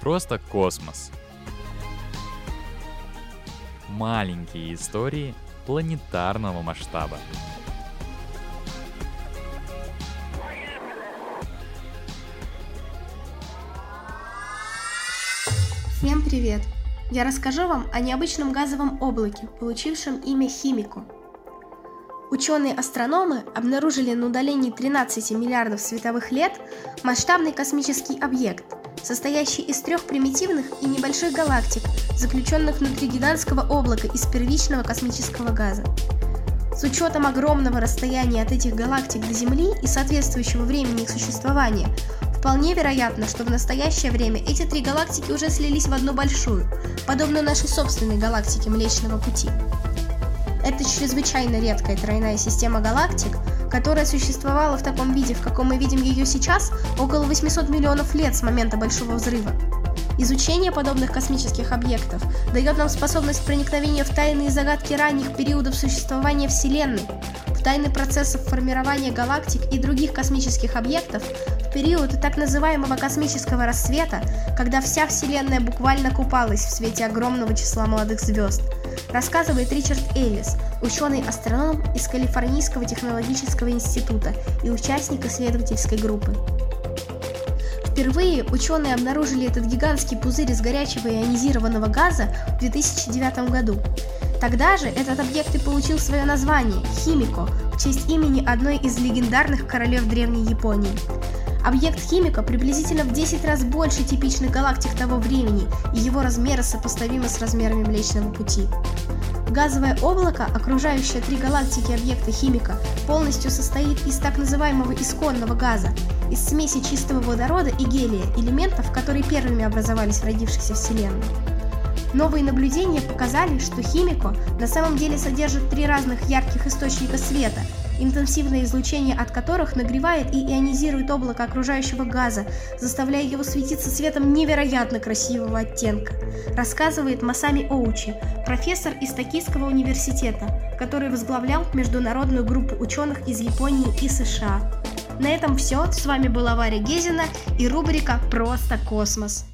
Просто космос. Маленькие истории планетарного масштаба. Всем привет! Я расскажу вам о необычном газовом облаке, получившем имя Химику – Ученые-астрономы обнаружили на удалении 13 миллиардов световых лет масштабный космический объект, состоящий из трех примитивных и небольших галактик, заключенных внутри гигантского облака из первичного космического газа. С учетом огромного расстояния от этих галактик до Земли и соответствующего времени их существования, вполне вероятно, что в настоящее время эти три галактики уже слились в одну большую, подобную нашей собственной галактике Млечного Пути. Это чрезвычайно редкая тройная система галактик, которая существовала в таком виде, в каком мы видим ее сейчас, около 800 миллионов лет с момента Большого Взрыва. Изучение подобных космических объектов дает нам способность проникновения в тайные загадки ранних периодов существования Вселенной, в тайны процессов формирования галактик и других космических объектов в период так называемого космического рассвета, когда вся Вселенная буквально купалась в свете огромного числа молодых звезд – рассказывает Ричард Эллис, ученый-астроном из Калифорнийского технологического института и участник исследовательской группы. Впервые ученые обнаружили этот гигантский пузырь из горячего ионизированного газа в 2009 году. Тогда же этот объект и получил свое название – Химико, в честь имени одной из легендарных королев Древней Японии. Объект Химика приблизительно в 10 раз больше типичных галактик того времени, и его размеры сопоставимы с размерами Млечного Пути. Газовое облако, окружающее три галактики объекта Химика, полностью состоит из так называемого исконного газа, из смеси чистого водорода и гелия, элементов, которые первыми образовались в родившейся Вселенной. Новые наблюдения показали, что Химико на самом деле содержит три разных ярких источника света – интенсивное излучение от которых нагревает и ионизирует облако окружающего газа, заставляя его светиться цветом невероятно красивого оттенка, рассказывает Масами Оучи, профессор из Токийского университета, который возглавлял международную группу ученых из Японии и США. На этом все. С вами была Варя Гезина и рубрика «Просто космос».